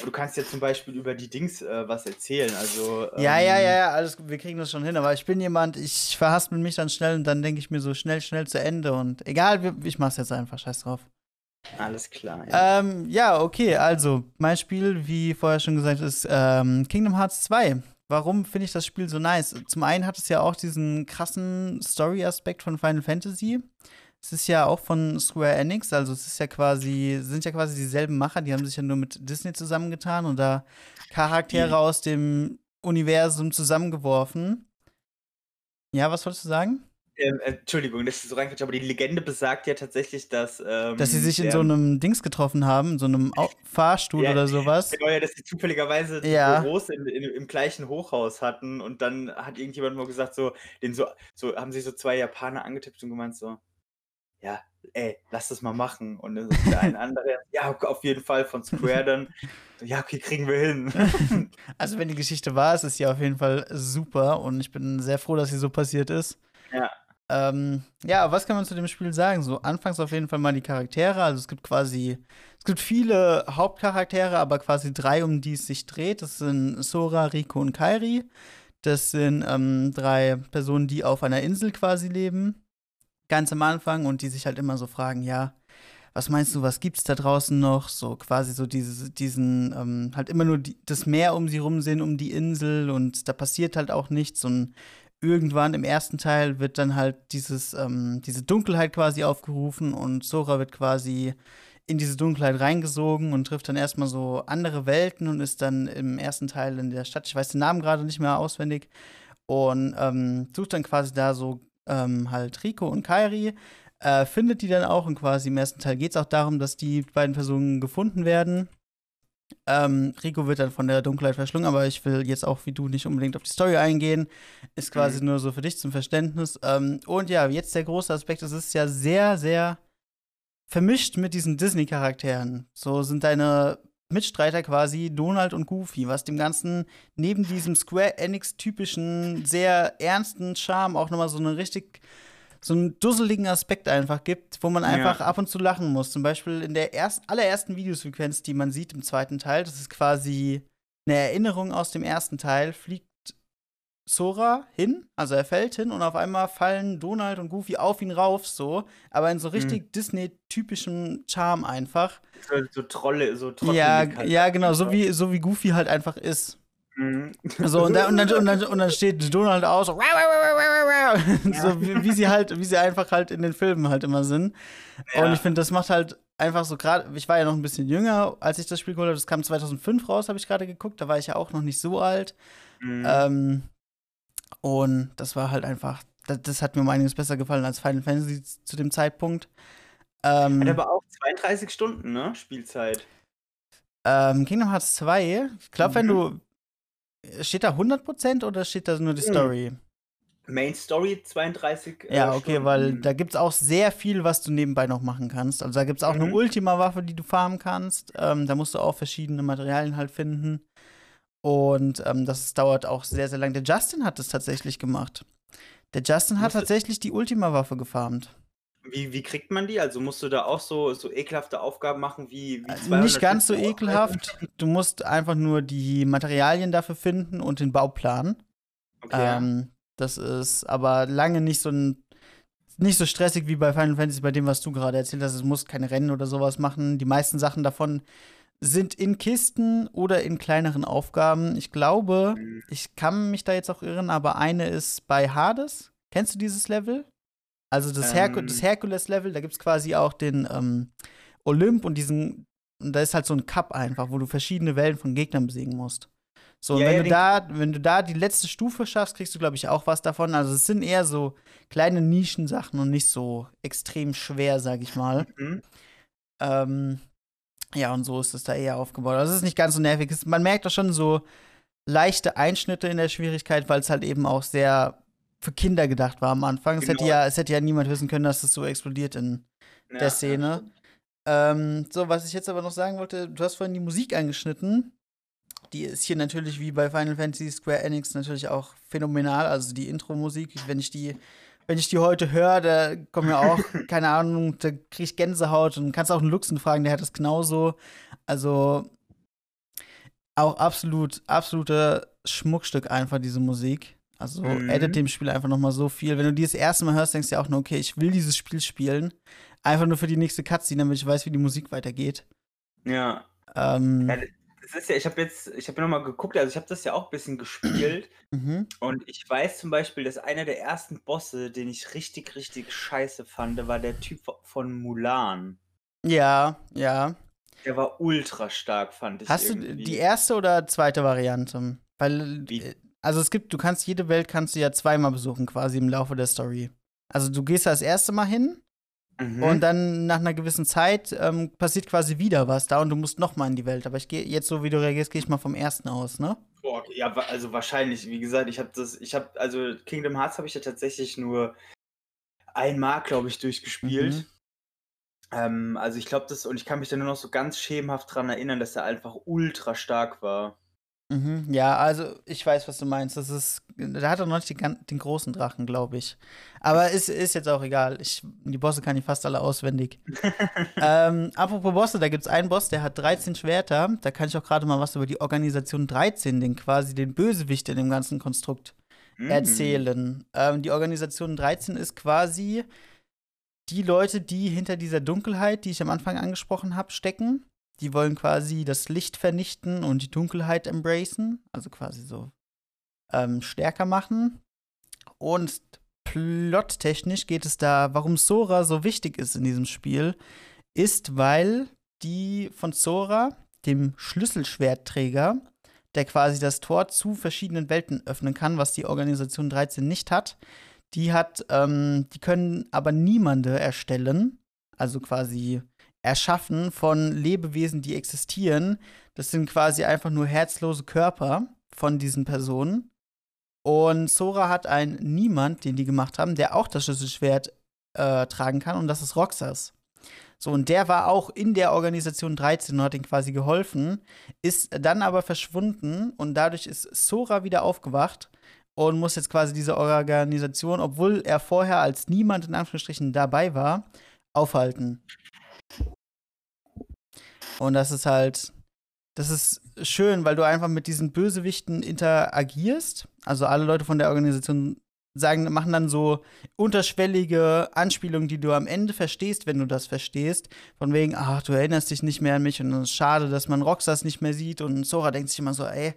Du kannst ja zum Beispiel über die Dings äh, was erzählen. Also,
ähm, ja, ja, ja, alles, wir kriegen das schon hin. Aber ich bin jemand, ich verhaspel mich dann schnell und dann denke ich mir so schnell, schnell zu Ende. Und egal, ich mach's jetzt einfach, scheiß drauf.
Alles klar.
Ja, ähm, ja okay, also mein Spiel, wie vorher schon gesagt, ist ähm, Kingdom Hearts 2 warum finde ich das Spiel so nice? Zum einen hat es ja auch diesen krassen Story-Aspekt von Final Fantasy. Es ist ja auch von Square Enix, also es ist ja quasi, sind ja quasi dieselben Macher, die haben sich ja nur mit Disney zusammengetan und da Charaktere mhm. aus dem Universum zusammengeworfen. Ja, was wolltest du sagen?
Ähm, Entschuldigung, das ist so reinquatscht, aber die Legende besagt ja tatsächlich, dass. Ähm,
dass sie sich in so einem Dings getroffen haben, in so einem Au Fahrstuhl ja, oder sowas.
Genau, ja, dass sie zufälligerweise ja. Büros in, in, im gleichen Hochhaus hatten und dann hat irgendjemand mal gesagt, so, den so, so haben sich so zwei Japaner angetippt und gemeint, so, ja, ey, lass das mal machen. Und dann ist der ein *laughs* andere, ja, auf jeden Fall von Square dann, ja, okay, kriegen wir hin. *laughs*
also, wenn die Geschichte wahr ist, ist sie auf jeden Fall super und ich bin sehr froh, dass sie so passiert ist.
Ja.
Ähm, ja, was kann man zu dem Spiel sagen? So, anfangs auf jeden Fall mal die Charaktere. Also es gibt quasi, es gibt viele Hauptcharaktere, aber quasi drei, um die es sich dreht. Das sind Sora, Rico und Kairi. Das sind ähm, drei Personen, die auf einer Insel quasi leben. Ganz am Anfang und die sich halt immer so fragen, ja, was meinst du, was gibt's da draußen noch? So quasi so diese, diesen, ähm, halt immer nur die, das Meer um sie rum sehen, um die Insel und da passiert halt auch nichts und irgendwann im ersten Teil wird dann halt dieses, ähm, diese Dunkelheit quasi aufgerufen und Sora wird quasi in diese Dunkelheit reingesogen und trifft dann erstmal so andere Welten und ist dann im ersten Teil in der Stadt, ich weiß den Namen gerade nicht mehr auswendig, und ähm, sucht dann quasi da so ähm, halt Rico und Kairi, äh, findet die dann auch und quasi im ersten Teil geht es auch darum, dass die beiden Personen gefunden werden ähm, Rico wird dann von der Dunkelheit verschlungen, aber ich will jetzt auch wie du nicht unbedingt auf die Story eingehen. Ist quasi mhm. nur so für dich zum Verständnis. Ähm, und ja, jetzt der große Aspekt, es ist ja sehr, sehr vermischt mit diesen Disney-Charakteren. So sind deine Mitstreiter quasi Donald und Goofy, was dem Ganzen neben diesem Square Enix-typischen, sehr ernsten Charme auch nochmal so eine richtig so einen dusseligen Aspekt einfach gibt, wo man einfach ja. ab und zu lachen muss. Zum Beispiel in der ersten, allerersten Videosequenz, die man sieht im zweiten Teil, das ist quasi eine Erinnerung aus dem ersten Teil, fliegt Sora hin, also er fällt hin und auf einmal fallen Donald und Goofy auf ihn rauf, so, aber in so mhm. richtig mhm. Disney-typischen Charme einfach.
So, so Trolle, so Trolle.
Ja, ja, genau, so wie, so wie Goofy halt einfach ist. Mhm. So, und dann, und, dann, und, *laughs* dann, und dann steht Donald aus, so wie, wie, sie halt, wie sie einfach halt in den Filmen halt immer sind. Ja. Und ich finde, das macht halt einfach so gerade, ich war ja noch ein bisschen jünger, als ich das Spiel geholt habe. Das kam 2005 raus, habe ich gerade geguckt. Da war ich ja auch noch nicht so alt. Mhm. Ähm, und das war halt einfach, das, das, hat mir um einiges besser gefallen als Final Fantasy zu dem Zeitpunkt.
Ähm, hat aber auch 32 Stunden, ne? Spielzeit.
Ähm, Kingdom Hearts 2, ich glaube, mhm. wenn du Steht da 100% oder steht da nur die hm. Story?
Main Story 32.
Äh, ja, okay, Stunden. weil da gibt es auch sehr viel, was du nebenbei noch machen kannst. Also da gibt es auch mhm. eine Ultima-Waffe, die du farmen kannst. Ähm, da musst du auch verschiedene Materialien halt finden. Und ähm, das dauert auch sehr, sehr lang. Der Justin hat das tatsächlich gemacht. Der Justin hat tatsächlich die Ultima-Waffe gefarmt.
Wie, wie kriegt man die? Also musst du da auch so, so ekelhafte Aufgaben machen wie, wie
Also
200
Nicht ganz so ekelhaft. Du musst einfach nur die Materialien dafür finden und den Bauplan.
Okay.
Ähm, das ist aber lange nicht so ein nicht so stressig wie bei Final Fantasy, bei dem, was du gerade erzählt hast. Es muss keine Rennen oder sowas machen. Die meisten Sachen davon sind in Kisten oder in kleineren Aufgaben. Ich glaube,
Mhm.
ich kann mich da jetzt auch irren, aber eine ist bei Hades. Kennst du dieses Level? Also das, Herku
Ähm.
das Herkules-Level, da gibt es quasi auch den ähm, Olymp und diesen, und da ist halt so ein Cup einfach, wo du verschiedene Wellen von Gegnern besiegen musst. So, und
Ja,
wenn,
ja,
du da, wenn du da die letzte Stufe schaffst, kriegst du, glaube ich, auch was davon. Also es sind eher so kleine Nischensachen und nicht so extrem schwer, sag ich mal.
Mhm.
Ähm, ja, und so ist es da eher aufgebaut. Also es ist nicht ganz so nervig. Man merkt auch schon so leichte Einschnitte in der Schwierigkeit, weil es halt eben auch sehr für Kinder gedacht war am Anfang. Es, hätte
Genau.
ja, es hätte ja niemand wissen können, dass es so explodiert in
Ja,
der Szene. ähm, so, was ich jetzt aber noch sagen wollte, du hast vorhin die Musik angeschnitten. Die ist hier natürlich wie bei Final Fantasy Square Enix natürlich auch phänomenal. Also die Intro-Musik, wenn ich die, wenn ich die heute höre, da kommen ja auch, *laughs* keine Ahnung, da krieg ich Gänsehaut und kannst auch einen Luxen fragen, der hat das genauso. Also auch absolut, absolute Schmuckstück einfach, diese Musik. Also
Mhm.
addet dem Spiel einfach noch mal so viel. Wenn du die das erste Mal hörst, denkst du ja auch nur, okay, ich will dieses Spiel spielen. Einfach nur für die nächste Cutscene, damit ich weiß, wie die Musik weitergeht.
Ja.
Ähm,
Ja, Das ist ja, ich habe jetzt, ich habe ja nochmal geguckt, also ich habe das ja auch ein bisschen gespielt *clears throat*
mhm.
und ich weiß zum Beispiel, dass einer der ersten Bosse, den ich richtig, richtig scheiße fand, war der Typ von Mulan.
Ja, ja.
Der war ultra stark, fand ich.
Hast du
irgendwie.
die erste oder zweite Variante? Weil,
Wie?
Also es gibt, du kannst jede Welt kannst du ja zweimal besuchen, quasi im Laufe der Story. Also du gehst da das erste Mal hin
Mhm.
und dann nach einer gewissen Zeit ähm, passiert quasi wieder was da und du musst noch mal in die Welt. Aber ich gehe jetzt so, wie du reagierst, gehe ich mal vom ersten aus, ne?
Boah, ja, also wahrscheinlich, wie gesagt, ich habe das, ich habe, also Kingdom Hearts habe ich ja tatsächlich nur einmal, glaube ich, durchgespielt.
Mhm.
Ähm, also ich glaube das, und ich kann mich da nur noch so ganz schemenhaft dran erinnern, dass er einfach ultra stark war.
Mhm, ja, also ich weiß, was du meinst. Das ist, da hat er noch nicht den, den großen Drachen, glaube ich. Aber ist, ist jetzt auch egal. Ich, die Bosse kann ich fast alle auswendig. *laughs* ähm, apropos Bosse, da gibt es einen Boss, der hat 13 Schwerter. Da kann ich auch gerade mal was über die Organisation 13, den quasi den Bösewicht in dem ganzen Konstrukt
Mhm.
erzählen. Ähm, die Organisation 13 ist quasi die Leute, die hinter dieser Dunkelheit, die ich am Anfang angesprochen habe, stecken. Die wollen quasi das Licht vernichten und die Dunkelheit embracen, also quasi so ähm, stärker machen. Und plottechnisch geht es da, warum Sora so wichtig ist in diesem Spiel, ist, weil die von Sora, dem Schlüsselschwertträger, der quasi das Tor zu verschiedenen Welten öffnen kann, was die Organisation 13 nicht hat. Die hat, ähm, die können aber niemande erstellen, also quasi erschaffen von Lebewesen, die existieren. Das sind quasi einfach nur herzlose Körper von diesen Personen. Und Sora hat einen Niemand, den die gemacht haben, der auch das Schlüsselschwert äh, tragen kann, und das ist Roxas. So, und der war auch in der Organisation 13 und hat ihnen quasi geholfen, ist dann aber verschwunden und dadurch ist Sora wieder aufgewacht und muss jetzt quasi diese Organisation, obwohl er vorher als niemand in Anführungsstrichen dabei war, aufhalten. Und das ist halt, das ist schön, weil du einfach mit diesen Bösewichten interagierst. Also alle Leute von der Organisation sagen, machen dann so unterschwellige Anspielungen, die du am Ende verstehst, wenn du das verstehst. Von wegen, ach, du erinnerst dich nicht mehr an mich und es ist schade, dass man Roxas nicht mehr sieht. Und Sora denkt sich immer so, ey,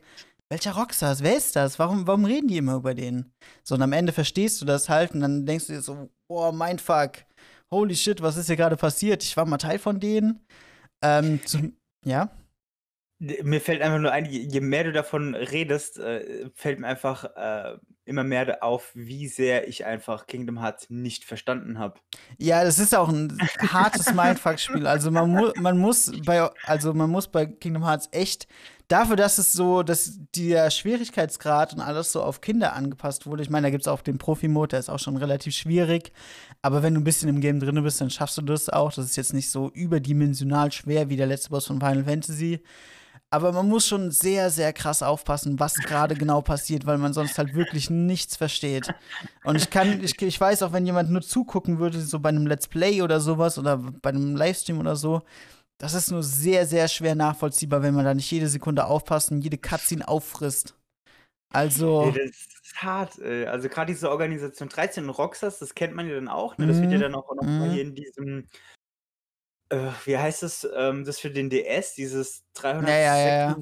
welcher Roxas? Wer ist das? Warum, warum reden die immer über den? So, und am Ende verstehst du das halt und dann denkst du dir so, boah, mein Fuck. Holy shit, was ist hier gerade passiert? Ich war mal Teil von denen. Ähm, zum, ja?
Mir fällt einfach nur ein, je, mehr du davon redest, äh, fällt mir einfach äh, immer mehr auf, wie sehr ich einfach Kingdom Hearts nicht verstanden habe.
Ja, das ist auch ein hartes *laughs* Mindfuck-Spiel. Also man, mu man muss bei, also man muss bei Kingdom Hearts echt dafür, dass es so, dass der Schwierigkeitsgrad und alles so auf Kinder angepasst wurde. Ich meine, da gibt es auch den Profi-Mode, der ist auch schon relativ schwierig. Aber wenn du ein bisschen im Game drin bist, dann schaffst du das auch. Das ist jetzt nicht so überdimensional schwer wie der letzte Boss von Final Fantasy. Aber man muss schon sehr, sehr krass aufpassen, was gerade *laughs* genau passiert, weil man sonst halt wirklich nichts versteht. Und ich kann, ich, ich weiß auch, wenn jemand nur zugucken würde, so bei einem Let's Play oder sowas oder bei einem Livestream oder so, das ist nur sehr, sehr schwer nachvollziehbar, wenn man da nicht jede Sekunde aufpasst und jede Cutscene auffrisst. Also.
Ja, das ist hart. Ey. Also gerade diese Organisation 13 und Roxas, das kennt man ja dann auch. Ne? Das wird ja
Mhm.
dann auch noch mal
Mhm.
hier in diesem, äh, wie heißt es, ähm, das für den DS, dieses 346.
Ja, ja, ja, ja.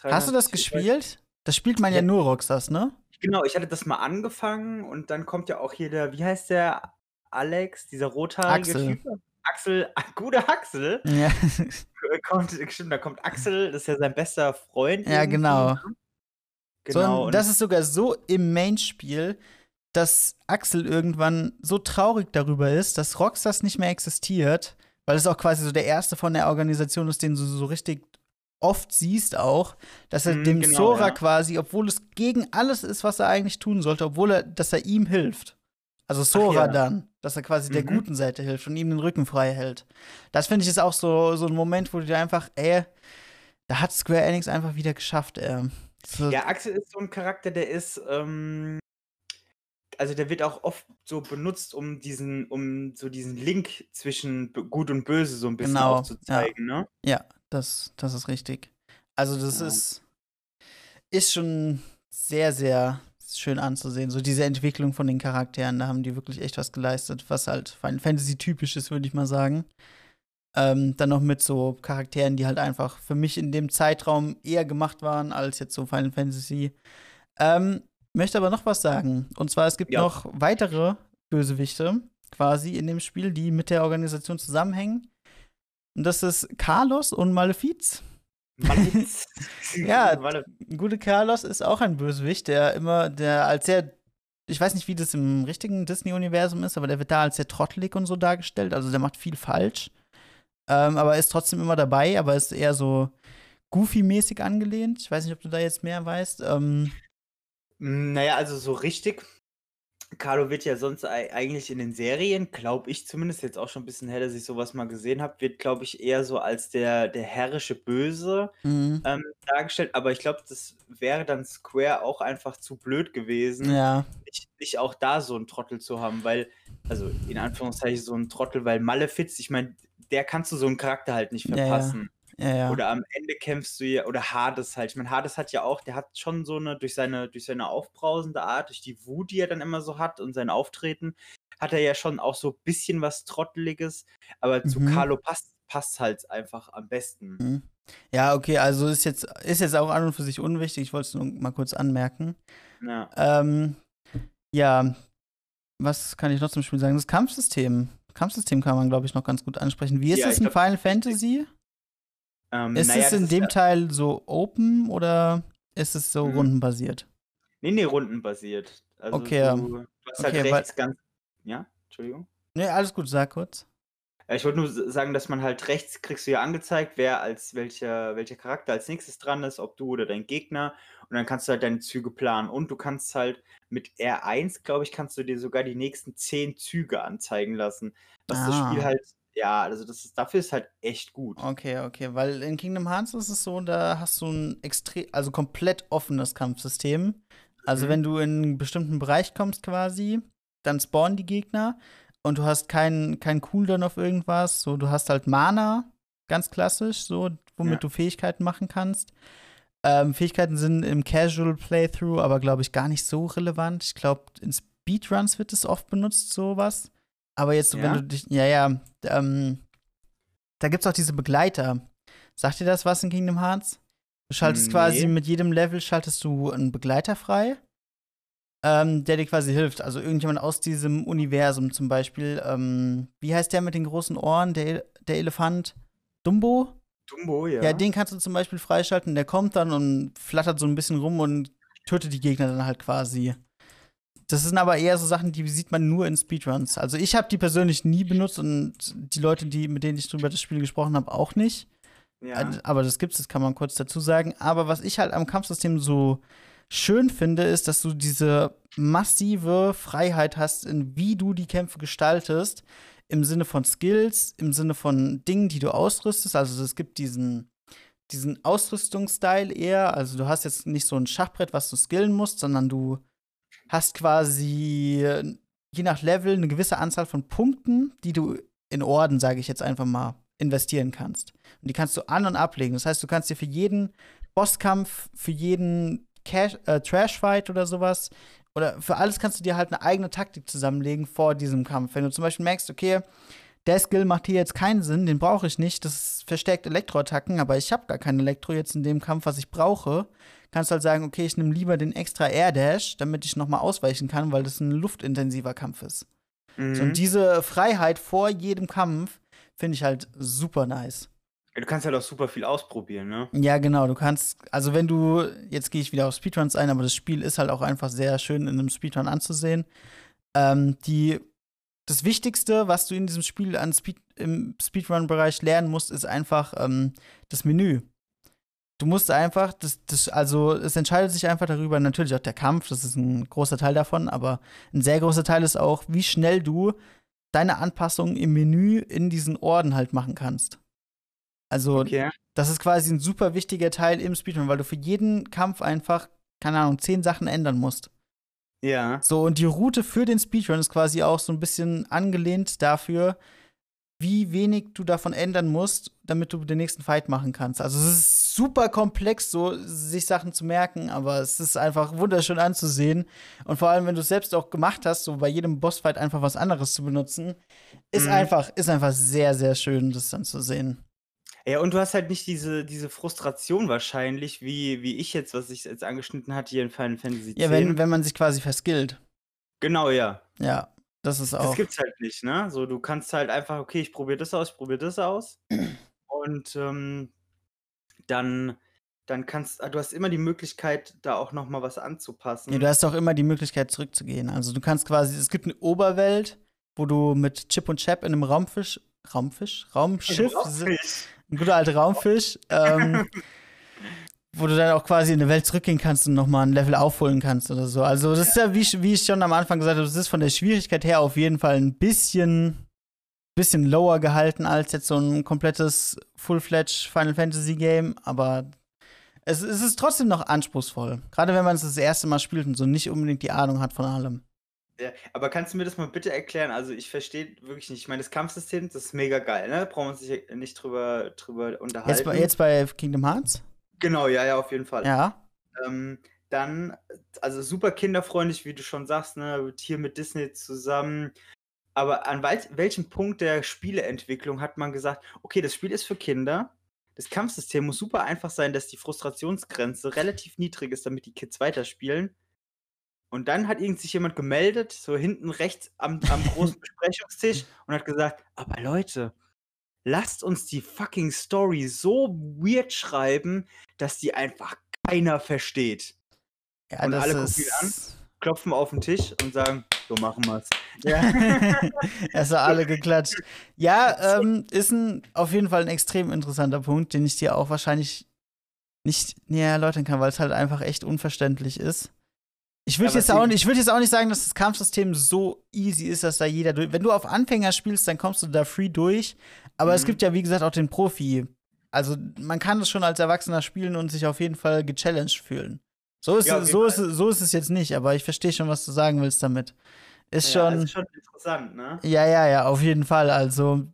300,
Hast du das gespielt? Das spielt man ja
Ja.
nur Rockstars, ne?
Genau, ich hatte das mal angefangen und dann kommt ja auch hier der, wie heißt der, Alex, dieser rothaarige
Axel.
Typ. Axel, ah, *laughs* gute Axel.
Ja.
Äh, Kommt, stimmt, da kommt Axel, das ist ja sein bester Freund.
Ja,
irgendwie,
genau.
ne?
So,
Genau.
und
und
das ist sogar so im Main-Spiel, dass Axel irgendwann so traurig darüber ist, dass Rockstars nicht mehr existiert, weil es auch quasi so der erste von der Organisation ist, den du so richtig oft siehst auch, dass er
Mhm,
dem
genau,
Sora
ja.
quasi, obwohl es gegen alles ist, was er eigentlich tun sollte, obwohl er, dass er ihm hilft. Also Sora
ja.
dann, dass er quasi der
Mhm.
guten Seite hilft und ihm den Rücken frei hält. Das finde ich ist auch so, so ein Moment, wo du dir einfach, ey, da hat Square Enix einfach wieder geschafft, ey. So,
Ja, Axel ist so ein Charakter, der ist, ähm, also der wird auch oft so benutzt, um diesen, um so diesen Link zwischen Gut und Böse so ein bisschen
Genau,
auch zu zeigen, ne?
Ja, das, das ist richtig. Also, das
Ja.
ist, ist schon sehr, sehr schön anzusehen. So diese Entwicklung von den Charakteren, da haben die wirklich echt was geleistet, was halt Final Fantasy typisch ist, würde ich mal sagen. Ähm, dann noch mit so Charakteren, die halt einfach für mich in dem Zeitraum eher gemacht waren als jetzt so Final Fantasy. Ähm, möchte aber noch was sagen. Und zwar, es gibt
Ja.
noch weitere Bösewichte quasi in dem Spiel, die mit der Organisation zusammenhängen. Und das ist Carlos und Malefiz. *laughs* Ja, Gute Carlos ist auch ein Bösewicht, der immer, der als sehr, ich weiß nicht, wie das im richtigen Disney-Universum ist, aber der wird da als sehr trottelig und so dargestellt. Also der macht viel falsch. Ähm, aber ist trotzdem immer dabei, aber ist eher so Goofy-mäßig angelehnt. Ich weiß nicht, ob du da jetzt mehr weißt. Ähm,
Naja, also so richtig. Carlo wird ja sonst ei- eigentlich in den Serien, glaube ich zumindest, jetzt auch schon ein bisschen her, dass ich sowas mal gesehen habe, wird, glaube ich, eher so als der, der herrische Böse
mhm.
ähm, dargestellt. Aber ich glaube, das wäre dann Square auch einfach zu blöd gewesen,
Ja,
nicht, nicht auch da so einen Trottel zu haben, weil, also in Anführungszeichen so einen Trottel, weil Malefiz, ich meine, der kannst du so einen Charakter halt nicht
Ja, ja. Ja, ja.
Oder am Ende kämpfst du ja, oder Hades halt. Ich meine, Hades hat ja auch, der hat schon so eine, durch seine, durch seine aufbrausende Art, durch die Wut, die er dann immer so hat und sein Auftreten, hat er ja schon auch so ein bisschen was Trotteliges. Aber zu
Mhm.
Carlo passt, passt halt einfach am besten.
Mhm. Ja, okay, also ist jetzt, ist jetzt auch an und für sich unwichtig. Ich wollte es nur mal kurz anmerken.
Ja.
Ähm, ja, was kann ich noch zum Spiel sagen? Das Kampfsystem. Kampfsystem kann man, glaube ich, noch ganz gut ansprechen. Wie ist
Ja,
es
ich
in
glaub,
Final Fantasy?
Ähm,
Ist
naja,
es in
ist
dem
ja,
Teil so open oder ist es so
Mhm.
rundenbasiert?
nee, nee, rundenbasiert. Also
Okay,
du, du hast halt
okay, weil-
rechts ganz, ja, Entschuldigung.
Nee, alles gut, sag kurz.
Ja, Ich wollte nur sagen, dass man halt rechts kriegst du ja angezeigt, wer als welcher, welcher Charakter als nächstes dran ist, ob du oder dein Gegner. Und dann kannst du halt deine Züge planen. Und du kannst halt mit R1, glaube ich, kannst du dir sogar die nächsten zehn Züge anzeigen lassen. Was das Spiel
Ah.
halt, ja, also das ist, dafür ist halt echt gut.
Okay, okay, weil in Kingdom Hearts ist es so, da hast du ein extrem, also komplett offenes Kampfsystem. Also
Mhm.
wenn du in einen bestimmten Bereich kommst quasi, dann spawnen die Gegner und du hast keinen kein Cooldown auf irgendwas. So, du hast halt Mana, ganz klassisch, so, womit
Ja.
du Fähigkeiten machen kannst. Ähm, Fähigkeiten sind im Casual Playthrough, aber glaube ich gar nicht so relevant. Ich glaube, in Speedruns wird es oft benutzt, sowas. Aber jetzt, so, wenn
Ja?
du dich, ja, ja, ähm, da gibt's auch diese Begleiter. Sagt dir das was in Kingdom Hearts? Du schaltest
Nee.
quasi mit jedem Level schaltest du einen Begleiter frei, ähm, der dir quasi hilft. Also irgendjemand aus diesem Universum zum Beispiel. Ähm, wie heißt der mit den großen Ohren? Der, der Elefant? Dumbo?
Dumbo, ja.
Ja. den kannst du zum Beispiel freischalten. Der kommt dann und flattert so ein bisschen rum und tötet die Gegner dann halt quasi. Das sind aber eher so Sachen, die sieht man nur in Speedruns. Also ich habe die persönlich nie benutzt und die Leute, die, mit denen ich über das Spiel gesprochen habe, auch nicht.
ja.
Äh, Aber das gibt's, das kann man kurz dazu sagen. Aber was ich halt am Kampfsystem so schön finde, ist, dass du diese massive Freiheit hast, in wie du die Kämpfe gestaltest. Im Sinne von Skills, im Sinne von Dingen, die du ausrüstest. Also es gibt diesen, diesen Ausrüstungsstyle eher. Also du hast jetzt nicht so ein Schachbrett, was du skillen musst, sondern du hast quasi je nach Level eine gewisse Anzahl von Punkten, die du in Orden, sage ich jetzt einfach mal, investieren kannst. Und die kannst du an- und ablegen. Das heißt, du kannst dir für jeden Bosskampf, für jeden Cash, äh, Trash-Fight oder sowas, oder für alles kannst du dir halt eine eigene Taktik zusammenlegen vor diesem Kampf. Wenn du zum Beispiel merkst, okay, der Skill macht hier jetzt keinen Sinn, den brauche ich nicht, das verstärkt Elektroattacken, aber ich habe gar kein Elektro jetzt in dem Kampf, was ich brauche, kannst du halt sagen, okay, ich nehme lieber den extra Air Dash, damit ich noch mal ausweichen kann, weil das ein luftintensiver Kampf ist.
Mhm.
So, und diese Freiheit vor jedem Kampf finde ich halt super nice.
Du kannst halt auch super viel ausprobieren, ne?
Ja, genau, du kannst, also wenn du, jetzt gehe ich wieder auf Speedruns ein, aber das Spiel ist halt auch einfach sehr schön in einem Speedrun anzusehen. Ähm, die, das Wichtigste, was du in diesem Spiel an Speed, im Speedrun-Bereich lernen musst, ist einfach ähm, das Menü. Du musst einfach, das, das, also es entscheidet sich einfach darüber, natürlich auch der Kampf, das ist ein großer Teil davon, aber ein sehr großer Teil ist auch, wie schnell du deine Anpassungen im Menü in diesen Orden halt machen kannst. Also,
Okay.
das ist quasi ein super wichtiger Teil im Speedrun, weil du für jeden Kampf einfach, keine Ahnung, zehn Sachen ändern musst.
Ja.
So, und die Route für den Speedrun ist quasi auch so ein bisschen angelehnt dafür, wie wenig du davon ändern musst, damit du den nächsten Fight machen kannst. Also es ist super komplex, so sich Sachen zu merken, aber es ist einfach wunderschön anzusehen. Und vor allem, wenn du es selbst auch gemacht hast, so bei jedem Bossfight einfach was anderes zu benutzen, ist
Mhm.
einfach, ist einfach sehr, sehr schön, das dann zu sehen.
Ja, und du hast halt nicht diese, diese Frustration wahrscheinlich, wie, wie ich jetzt, was ich jetzt angeschnitten hatte hier in Final Fantasy X.
Ja, wenn, wenn man sich quasi verskillt.
Genau, ja.
Ja, das ist
Das
auch.
gibt's halt nicht, ne? So, du kannst halt einfach, okay, ich probiere das aus, ich probiere das aus. *clears throat* Und ähm, dann, dann kannst du hast immer die Möglichkeit, da auch noch mal was anzupassen.
Ja, du hast auch immer die Möglichkeit zurückzugehen. Also du kannst quasi, es gibt eine Oberwelt, wo du mit Chip und Chap in einem Raumfisch, Raumfisch, Raumschiff, si- ein guter alter Raumfisch, ähm, wo du dann auch quasi in eine Welt zurückgehen kannst und nochmal ein Level aufholen kannst oder so. Also das ist ja, wie, ich- wie ich schon am Anfang gesagt habe, das ist von der Schwierigkeit her auf jeden Fall ein bisschen, bisschen lower gehalten als jetzt so ein komplettes Full-Fledged Final Fantasy Game, aber es, es ist trotzdem noch anspruchsvoll. Gerade wenn man es das erste Mal spielt und so nicht unbedingt die Ahnung hat von allem.
Ja, aber kannst du mir das mal bitte erklären? Also ich verstehe wirklich nicht. Ich meine, das Kampfsystem, das ist mega geil, ne? Brauchen wir uns nicht, nicht drüber, drüber unterhalten.
Jetzt bei, jetzt bei Kingdom Hearts?
Genau, ja, ja, auf jeden Fall.
Ja.
Ähm, dann, also super kinderfreundlich, wie du schon sagst, ne? Hier mit Disney zusammen. Aber an wel welchem Punkt der Spieleentwicklung hat man gesagt, okay, das Spiel ist für Kinder. Das Kampfsystem muss super einfach sein, dass die Frustrationsgrenze relativ niedrig ist, damit die Kids weiterspielen. Und dann hat irgend sich jemand gemeldet, so hinten rechts am, am großen *laughs* Besprechungstisch und hat gesagt, aber Leute, lasst uns die fucking Story so weird schreiben, dass die einfach keiner versteht.
ja
Und alle gucken ihn an. Klopfen auf den Tisch und sagen, so machen wir's.
Ja, *laughs* erst mal alle geklatscht. Ja, ähm, ist ein, auf jeden Fall ein extrem interessanter Punkt, den ich dir auch wahrscheinlich nicht näher erläutern kann, weil es halt einfach echt unverständlich ist. Ich würde jetzt, auch ich würd jetzt auch nicht sagen, dass das Kampfsystem so easy ist, dass da jeder durch. Wenn du auf Anfänger spielst, dann kommst du da free durch. Aber es
Mhm.
gibt ja, wie gesagt, auch den Profi. Also, man kann es schon als Erwachsener spielen und sich auf jeden Fall gechallenged fühlen. So ist,
Ja,
es, so, ist, es- so ist es jetzt nicht, aber ich verstehe schon, was du sagen willst damit. Ist
Ja,
schon.
das ist schon interessant, ne?
Ja, ja, ja, auf jeden Fall. Also,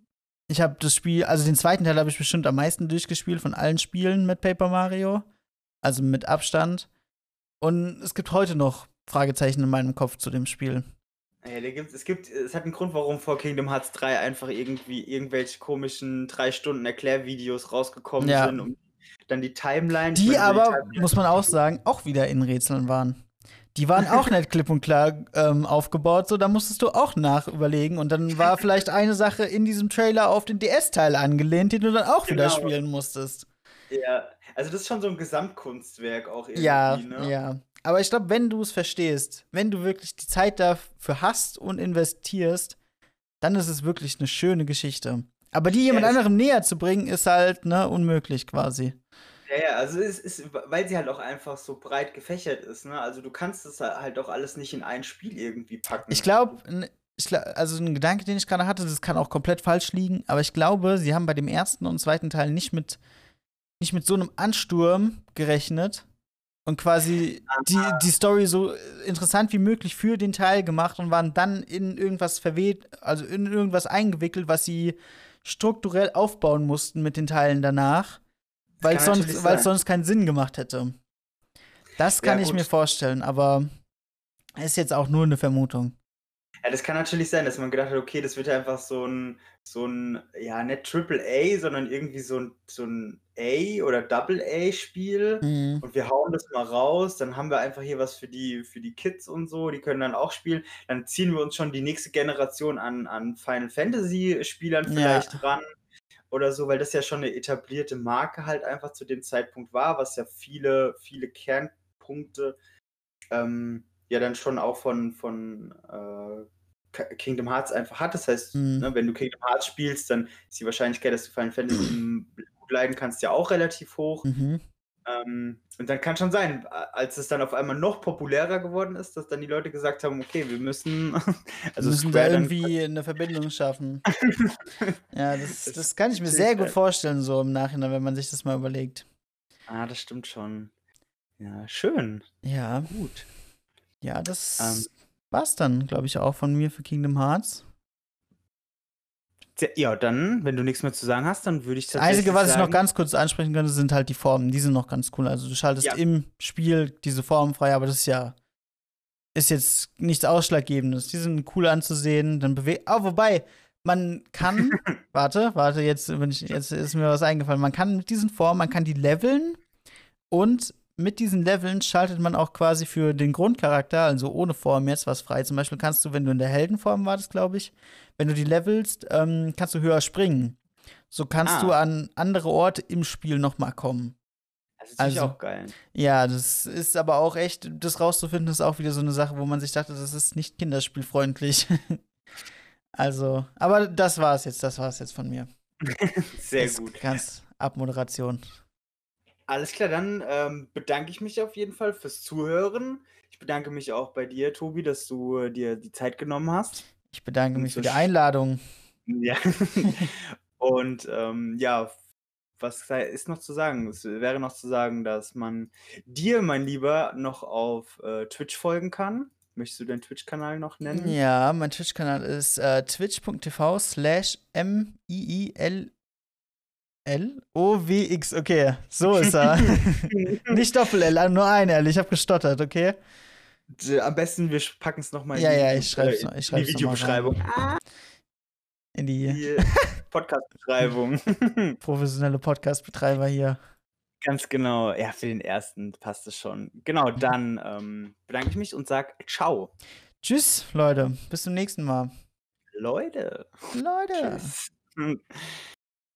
ich habe das Spiel, also den zweiten Teil habe ich bestimmt am meisten durchgespielt von allen Spielen mit Paper Mario. Also mit Abstand. Und es gibt heute noch Fragezeichen in meinem Kopf zu dem Spiel.
Ja, da gibt's, es gibt, es hat einen Grund, warum vor Kingdom Hearts 3 einfach irgendwie irgendwelche komischen drei Stunden Erklärvideos rausgekommen
Ja.
sind, um dann die Timeline.
Die
meine,
aber,
Timeline-
muss man auch sagen, auch wieder in Rätseln waren. Die waren auch nicht klipp und klar ähm, aufgebaut, so da musstest du auch nachüberlegen. Und dann war *laughs* vielleicht eine Sache in diesem Trailer auf den DS-Teil angelehnt, den du dann auch wieder
Genau.
spielen musstest.
Ja, also das ist schon so ein Gesamtkunstwerk auch irgendwie,
Ja,
ne?
ja. Aber ich glaube, wenn du es verstehst, wenn du wirklich die Zeit dafür hast und investierst, dann ist es wirklich eine schöne Geschichte. Aber die jemand
Ja,
anderem näher zu bringen, ist halt ne, unmöglich quasi.
Ja, ja, also es ist, weil sie halt auch einfach so breit gefächert ist, ne? Also du kannst das halt auch alles nicht in ein Spiel irgendwie packen.
Ich glaube, also ein Gedanke, den ich gerade hatte, das kann auch komplett falsch liegen, aber ich glaube, sie haben bei dem ersten und zweiten Teil nicht mit, nicht mit so einem Ansturm gerechnet, und quasi die, die Story so interessant wie möglich für den Teil gemacht und waren dann in irgendwas verweht, also in irgendwas eingewickelt, was sie strukturell aufbauen mussten mit den Teilen danach, weil es sonst, sonst keinen Sinn gemacht hätte. Das kann ja, ich mir vorstellen, aber ist jetzt auch nur eine Vermutung.
Ja, das kann natürlich sein, dass man gedacht hat, okay, das wird einfach so ein, so ein, ja, nicht Triple A, sondern irgendwie so ein, so ein A oder Double A-Spiel mhm. und wir hauen das mal raus, dann haben wir einfach hier was für die, für die Kids und so, die können dann auch spielen. Dann ziehen wir uns schon die nächste Generation an, an Final Fantasy-Spielern vielleicht ja. ran oder so, weil das ja schon eine etablierte Marke halt einfach zu dem Zeitpunkt war, was ja viele, viele Kernpunkte ähm, ja dann schon auch von, von äh, Kingdom Hearts einfach hat. Das heißt, mhm. ne, wenn du Kingdom Hearts spielst, dann ist die Wahrscheinlichkeit, dass du Final Fantasy gut leiden kannst, ja auch relativ hoch. Mhm. Ähm, und dann kann schon sein, als es dann auf einmal noch populärer geworden ist, dass dann die Leute gesagt haben, okay, wir müssen, *laughs*
also wir müssen da irgendwie *laughs* eine Verbindung schaffen. *laughs* ja, das, das kann ich mir sehr gut vorstellen, so im Nachhinein, wenn man sich das mal überlegt.
Ah, das stimmt schon. Ja, schön.
Ja. Gut. Ja, das ähm, war's dann, glaube ich, auch von mir für Kingdom Hearts.
Ja, dann, wenn du nichts mehr zu sagen hast, dann würde ich
das Einzige, was sagen, ich noch ganz kurz ansprechen könnte, sind halt die Formen. Die sind noch ganz cool. Also du schaltest ja. im Spiel diese Formen frei, aber das ist ja ist jetzt nichts Ausschlaggebendes. Die sind cool anzusehen. Dann bewegt. Oh, wobei, man kann. *laughs* warte, warte, jetzt, ich, jetzt ist mir was eingefallen. Man kann mit diesen Formen, man kann die leveln und mit diesen Leveln schaltet man auch quasi für den Grundcharakter, also ohne Form jetzt was frei. Zum Beispiel kannst du, wenn du in der Heldenform wartest, glaube ich, wenn du die levelst, ähm, kannst du höher springen. So kannst ah. du an andere Orte im Spiel noch mal kommen.
Das ist also, auch geil.
Ja, das ist aber auch echt, das rauszufinden, ist auch wieder so eine Sache, wo man sich dachte, das ist nicht kinderspielfreundlich. *laughs* also, aber das war's jetzt, das war's jetzt von mir. *laughs*
Sehr das gut.
Ganz Abmoderation.
Alles klar, dann ähm, bedanke ich mich auf jeden Fall fürs Zuhören. Ich bedanke mich auch bei dir, Tobi, dass du äh, dir die Zeit genommen hast.
Ich bedanke mich für die Einladung.
Ja. *laughs* Und ähm, ja, was ist noch zu sagen? Es wäre noch zu sagen, dass man dir, mein Lieber, noch auf äh, Twitch folgen kann. Möchtest du deinen Twitch-Kanal noch nennen?
Ja, mein Twitch-Kanal ist äh, twitch.tv slash m-i-i-l L-O-W-X, okay, so ist er. *laughs* Nicht Doppel-L, nur ein L, ich habe gestottert, okay?
Am besten, wir packen es nochmal
in, ja, ja, ich schreib's noch, ich
schreib's in die Videobeschreibung.
In die,
die *laughs* Podcast-Beschreibung. *laughs*
Professionelle Podcast-Betreiber hier.
Ganz genau. Ja, für den ersten passt es schon. Genau, dann ähm, bedanke ich mich und sage Ciao.
Tschüss, Leute. Bis zum nächsten Mal.
Leute.
Leute.
Tschüss.